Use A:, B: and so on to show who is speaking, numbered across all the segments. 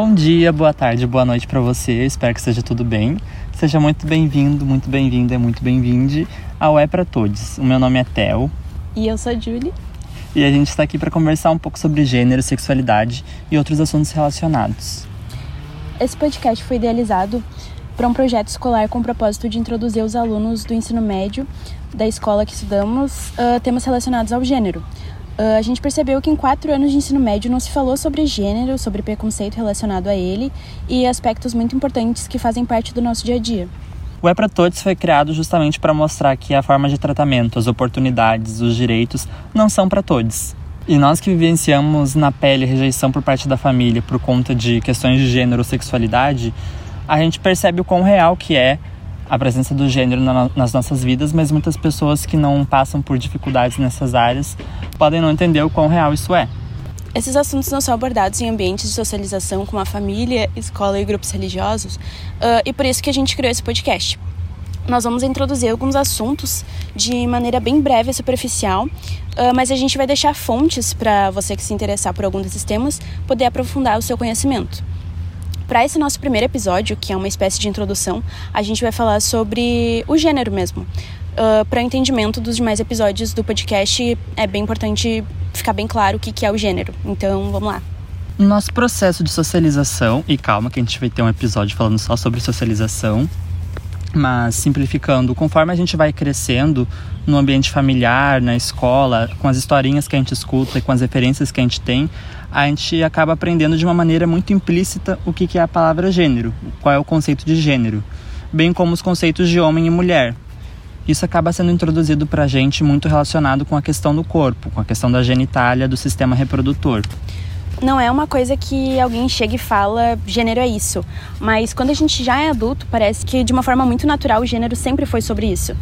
A: Bom dia, boa tarde, boa noite para você. Espero que seja tudo bem. Seja muito bem-vindo, muito bem-vinda e muito bem-vinde ao É para Todos. O meu nome é Theo.
B: E eu sou a Julie.
A: E a gente está aqui para conversar um pouco sobre gênero, sexualidade e outros assuntos relacionados.
B: Esse podcast foi idealizado para um projeto escolar com o propósito de introduzir os alunos do ensino médio da escola que estudamos uh, temas relacionados ao gênero. Uh, a gente percebeu que em quatro anos de ensino médio não se falou sobre gênero, sobre preconceito relacionado a ele e aspectos muito importantes que fazem parte do nosso dia a dia.
A: O É para Todos foi criado justamente para mostrar que a forma de tratamento, as oportunidades, os direitos não são para todos. E nós que vivenciamos na pele rejeição por parte da família por conta de questões de gênero ou sexualidade, a gente percebe o quão real que é a presença do gênero na, nas nossas vidas, mas muitas pessoas que não passam por dificuldades nessas áreas podem não entender o quão real isso é.
B: Esses assuntos não são abordados em ambientes de socialização como a família, escola e grupos religiosos, uh, e por isso que a gente criou esse podcast. Nós vamos introduzir alguns assuntos de maneira bem breve e superficial, uh, mas a gente vai deixar fontes para você que se interessar por algum desses temas poder aprofundar o seu conhecimento. Para esse nosso primeiro episódio, que é uma espécie de introdução, a gente vai falar sobre o gênero mesmo. Uh, para o entendimento dos demais episódios do podcast, é bem importante ficar bem claro o que, que é o gênero. Então, vamos lá.
A: No nosso processo de socialização, e calma que a gente vai ter um episódio falando só sobre socialização, mas simplificando, conforme a gente vai crescendo no ambiente familiar, na escola, com as historinhas que a gente escuta e com as referências que a gente tem, a gente acaba aprendendo de uma maneira muito implícita o que é a palavra gênero, qual é o conceito de gênero, bem como os conceitos de homem e mulher. Isso acaba sendo introduzido para a gente muito relacionado com a questão do corpo, com a questão da genitália, do sistema reprodutor
B: não é uma coisa que alguém chega e fala gênero é isso. Mas quando a gente já é adulto, parece que de uma forma muito natural o gênero sempre foi sobre isso.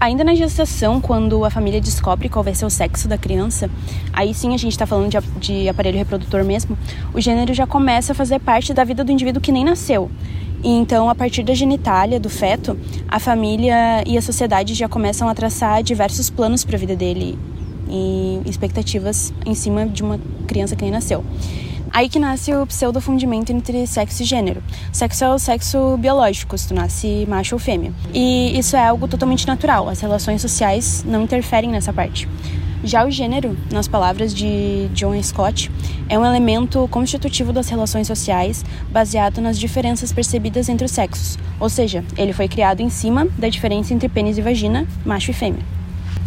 B: Ainda na gestação, quando a família descobre qual vai ser o sexo da criança, aí sim a gente está falando de, de aparelho reprodutor mesmo, o gênero já começa a fazer parte da vida do indivíduo que nem nasceu. E então, a partir da genitália do feto, a família e a sociedade já começam a traçar diversos planos para a vida dele e expectativas em cima de uma criança que nem nasceu. Aí que nasce o pseudofundimento entre sexo e gênero. Sexo é o sexo biológico, se tu nasce macho ou fêmea. E isso é algo totalmente natural, as relações sociais não interferem nessa parte. Já o gênero, nas palavras de John Scott, é um elemento constitutivo das relações sociais baseado nas diferenças percebidas entre os sexos, ou seja, ele foi criado em cima da diferença entre pênis e vagina, macho e fêmea.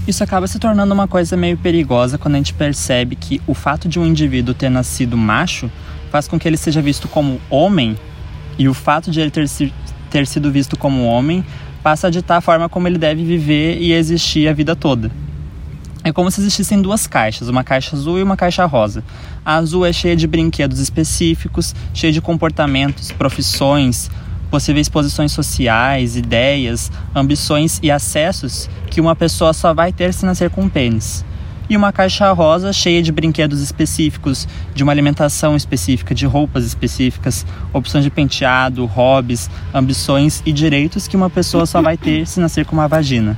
A: Isso acaba se tornando uma coisa meio perigosa quando a gente percebe que o fato de um indivíduo ter nascido macho faz com que ele seja visto como homem e o fato de ele ter, ter sido visto como homem passa a ditar a forma como ele deve viver e existir a vida toda. É como se existissem duas caixas, uma caixa azul e uma caixa rosa. A azul é cheia de brinquedos específicos, cheia de comportamentos, profissões, possíveis posições sociais, ideias, ambições e acessos que uma pessoa só vai ter se nascer com um pênis. E uma caixa rosa cheia de brinquedos específicos, de uma alimentação específica, de roupas específicas, opções de penteado, hobbies, ambições e direitos que uma pessoa só vai ter se nascer com uma vagina.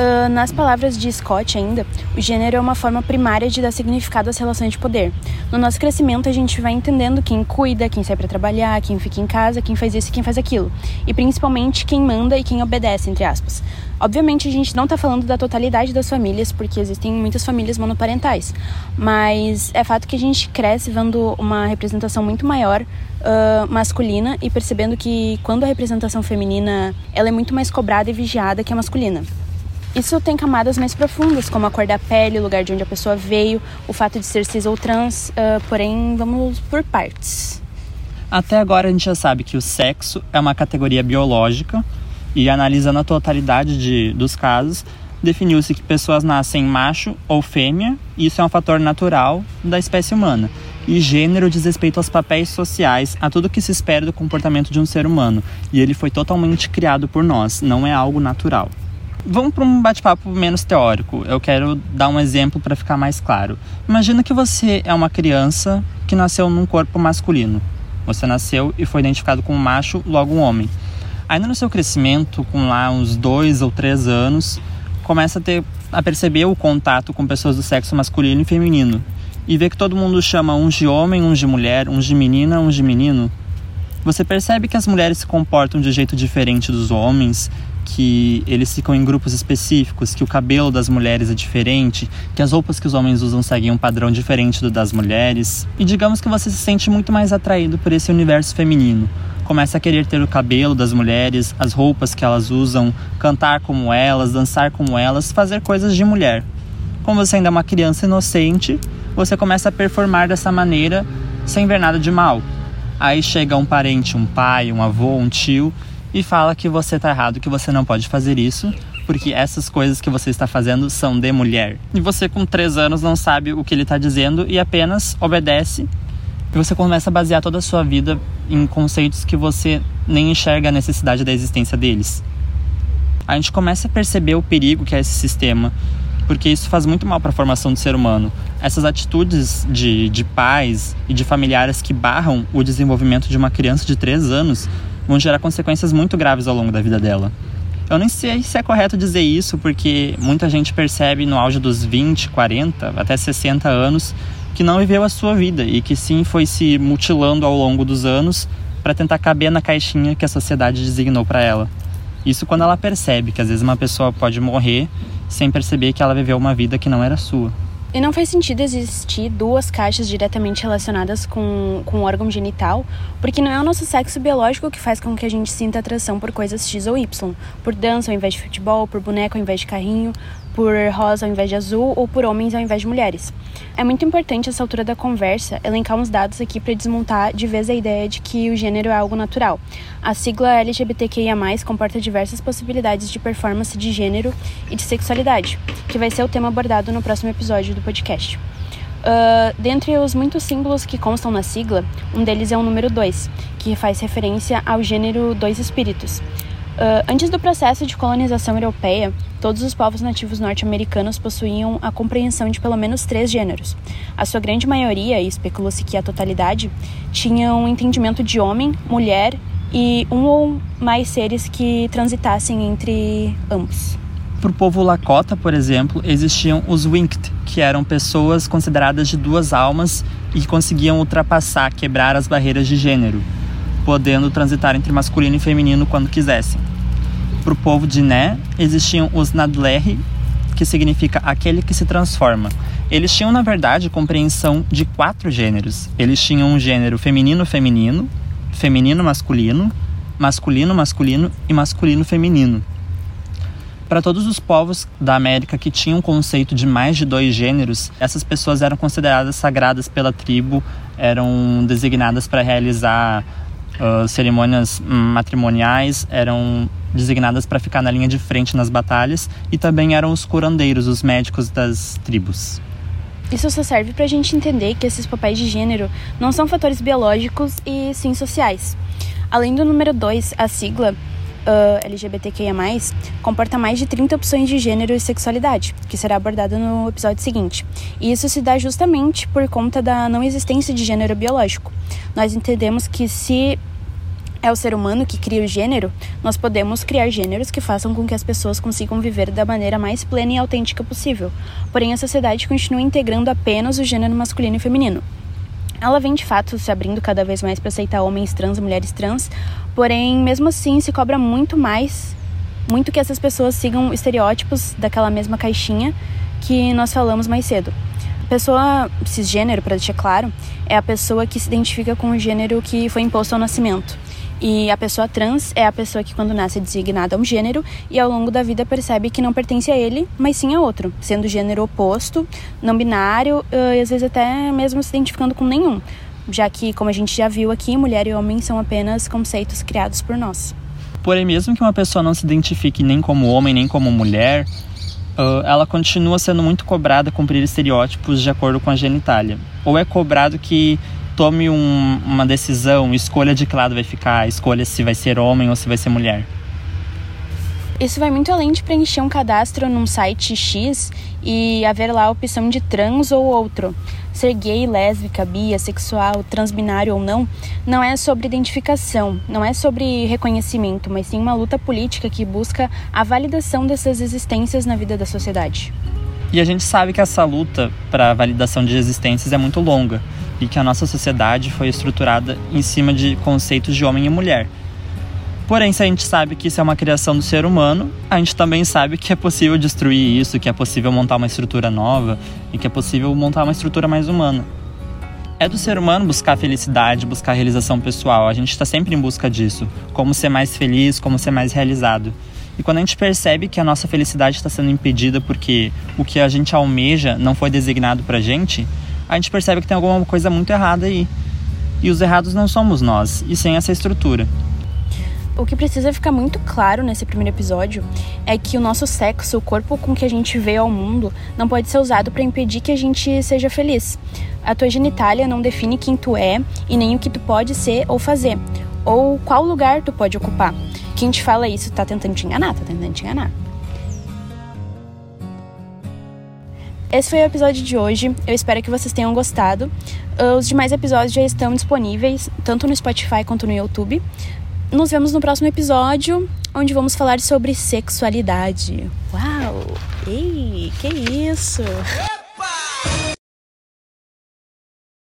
B: Uh, nas palavras de Scott ainda, o gênero é uma forma primária de dar significado às relações de poder. No nosso crescimento, a gente vai entendendo quem cuida, quem sai para trabalhar, quem fica em casa, quem faz isso e quem faz aquilo. E principalmente quem manda e quem obedece, entre aspas. Obviamente, a gente não está falando da totalidade das famílias, porque existem muitas famílias monoparentais. Mas é fato que a gente cresce vendo uma representação muito maior uh, masculina e percebendo que quando a representação feminina ela é muito mais cobrada e vigiada que a masculina. Isso tem camadas mais profundas, como a cor da pele, o lugar de onde a pessoa veio, o fato de ser cis ou trans, uh, porém, vamos por partes.
A: Até agora a gente já sabe que o sexo é uma categoria biológica e analisando a totalidade de, dos casos, definiu-se que pessoas nascem macho ou fêmea, e isso é um fator natural da espécie humana. E gênero diz respeito aos papéis sociais, a tudo que se espera do comportamento de um ser humano, e ele foi totalmente criado por nós, não é algo natural. Vamos para um bate-papo menos teórico. Eu quero dar um exemplo para ficar mais claro. Imagina que você é uma criança que nasceu num corpo masculino. Você nasceu e foi identificado como macho, logo um homem. Ainda no seu crescimento, com lá uns dois ou três anos, começa a ter a perceber o contato com pessoas do sexo masculino e feminino. e vê que todo mundo chama uns de homem, uns de mulher, uns de menina, uns de menino, você percebe que as mulheres se comportam de jeito diferente dos homens, que eles ficam em grupos específicos, que o cabelo das mulheres é diferente, que as roupas que os homens usam seguem um padrão diferente do das mulheres. E digamos que você se sente muito mais atraído por esse universo feminino. Começa a querer ter o cabelo das mulheres, as roupas que elas usam, cantar como elas, dançar como elas, fazer coisas de mulher. Como você ainda é uma criança inocente, você começa a performar dessa maneira sem ver nada de mal. Aí chega um parente, um pai, um avô, um tio e fala que você tá errado, que você não pode fazer isso, porque essas coisas que você está fazendo são de mulher. E você com três anos não sabe o que ele está dizendo e apenas obedece. E você começa a basear toda a sua vida em conceitos que você nem enxerga a necessidade da existência deles. A gente começa a perceber o perigo que é esse sistema, porque isso faz muito mal para a formação do ser humano. Essas atitudes de, de pais e de familiares que barram o desenvolvimento de uma criança de 3 anos vão gerar consequências muito graves ao longo da vida dela. Eu nem sei se é correto dizer isso, porque muita gente percebe no auge dos 20, 40, até 60 anos que não viveu a sua vida e que sim foi se mutilando ao longo dos anos para tentar caber na caixinha que a sociedade designou para ela. Isso quando ela percebe que às vezes uma pessoa pode morrer sem perceber que ela viveu uma vida que não era sua.
B: E não faz sentido existir duas caixas diretamente relacionadas com, com o órgão genital, porque não é o nosso sexo biológico que faz com que a gente sinta atração por coisas X ou Y, por dança ao invés de futebol, por boneco ao invés de carrinho, por rosa ao invés de azul ou por homens ao invés de mulheres. É muito importante essa altura da conversa elencar uns dados aqui para desmontar de vez a ideia de que o gênero é algo natural. A sigla LGBTQIA+ comporta diversas possibilidades de performance de gênero e de sexualidade, que vai ser o tema abordado no próximo episódio do podcast. Uh, dentre os muitos símbolos que constam na sigla, um deles é o número 2, que faz referência ao gênero dois espíritos. Uh, antes do processo de colonização europeia, todos os povos nativos norte-americanos possuíam a compreensão de pelo menos três gêneros. A sua grande maioria, e especulou-se que a totalidade, tinham um entendimento de homem, mulher e um ou mais seres que transitassem entre ambos.
A: Para o povo Lakota, por exemplo, existiam os Winked, que eram pessoas consideradas de duas almas e que conseguiam ultrapassar, quebrar as barreiras de gênero, podendo transitar entre masculino e feminino quando quisessem para o povo de Né existiam os Nadlerri, que significa aquele que se transforma. Eles tinham, na verdade, compreensão de quatro gêneros. Eles tinham um gênero feminino-feminino, feminino-masculino, masculino-masculino e masculino-feminino. Para todos os povos da América que tinham conceito de mais de dois gêneros, essas pessoas eram consideradas sagradas pela tribo, eram designadas para realizar cerimônias matrimoniais, eram designadas para ficar na linha de frente nas batalhas e também eram os curandeiros, os médicos das tribos.
B: Isso só serve para a gente entender que esses papéis de gênero não são fatores biológicos e sim sociais. Além do número 2, a sigla uh, LGBTQIA, comporta mais de 30 opções de gênero e sexualidade, que será abordada no episódio seguinte. E isso se dá justamente por conta da não existência de gênero biológico. Nós entendemos que se é o ser humano que cria o gênero, nós podemos criar gêneros que façam com que as pessoas consigam viver da maneira mais plena e autêntica possível. Porém, a sociedade continua integrando apenas o gênero masculino e feminino. Ela vem de fato se abrindo cada vez mais para aceitar homens trans e mulheres trans, porém, mesmo assim, se cobra muito mais, muito que essas pessoas sigam estereótipos daquela mesma caixinha que nós falamos mais cedo. Pessoa cisgênero, para deixar claro, é a pessoa que se identifica com o gênero que foi imposto ao nascimento. E a pessoa trans é a pessoa que, quando nasce, é designada a um gênero e ao longo da vida percebe que não pertence a ele, mas sim a outro, sendo gênero oposto, não binário e às vezes até mesmo se identificando com nenhum, já que, como a gente já viu aqui, mulher e homem são apenas conceitos criados por nós.
A: Porém, mesmo que uma pessoa não se identifique nem como homem nem como mulher, ela continua sendo muito cobrada a cumprir estereótipos de acordo com a genitália. Ou é cobrado que tome um, uma decisão, escolha de que lado vai ficar, escolha se vai ser homem ou se vai ser mulher.
B: Isso vai muito além de preencher um cadastro num site X e haver lá a opção de trans ou outro. Ser gay, lésbica, bi, sexual, transbinário ou não, não é sobre identificação, não é sobre reconhecimento, mas sim uma luta política que busca a validação dessas existências na vida da sociedade.
A: E a gente sabe que essa luta para a validação de existências é muito longa e que a nossa sociedade foi estruturada em cima de conceitos de homem e mulher. Porém, se a gente sabe que isso é uma criação do ser humano, a gente também sabe que é possível destruir isso, que é possível montar uma estrutura nova e que é possível montar uma estrutura mais humana. É do ser humano buscar felicidade, buscar realização pessoal. A gente está sempre em busca disso. Como ser mais feliz, como ser mais realizado. E quando a gente percebe que a nossa felicidade está sendo impedida porque o que a gente almeja não foi designado pra gente, a gente percebe que tem alguma coisa muito errada aí. E os errados não somos nós, e sem essa estrutura.
B: O que precisa ficar muito claro nesse primeiro episódio é que o nosso sexo, o corpo com que a gente veio ao mundo, não pode ser usado para impedir que a gente seja feliz. A tua genitália não define quem tu é e nem o que tu pode ser ou fazer, ou qual lugar tu pode ocupar. Quem te fala isso tá tentando te enganar, tá tentando te enganar. Esse foi o episódio de hoje. Eu espero que vocês tenham gostado. Os demais episódios já estão disponíveis tanto no Spotify quanto no YouTube. Nos vemos no próximo episódio, onde vamos falar sobre sexualidade. Uau! Ei, que isso?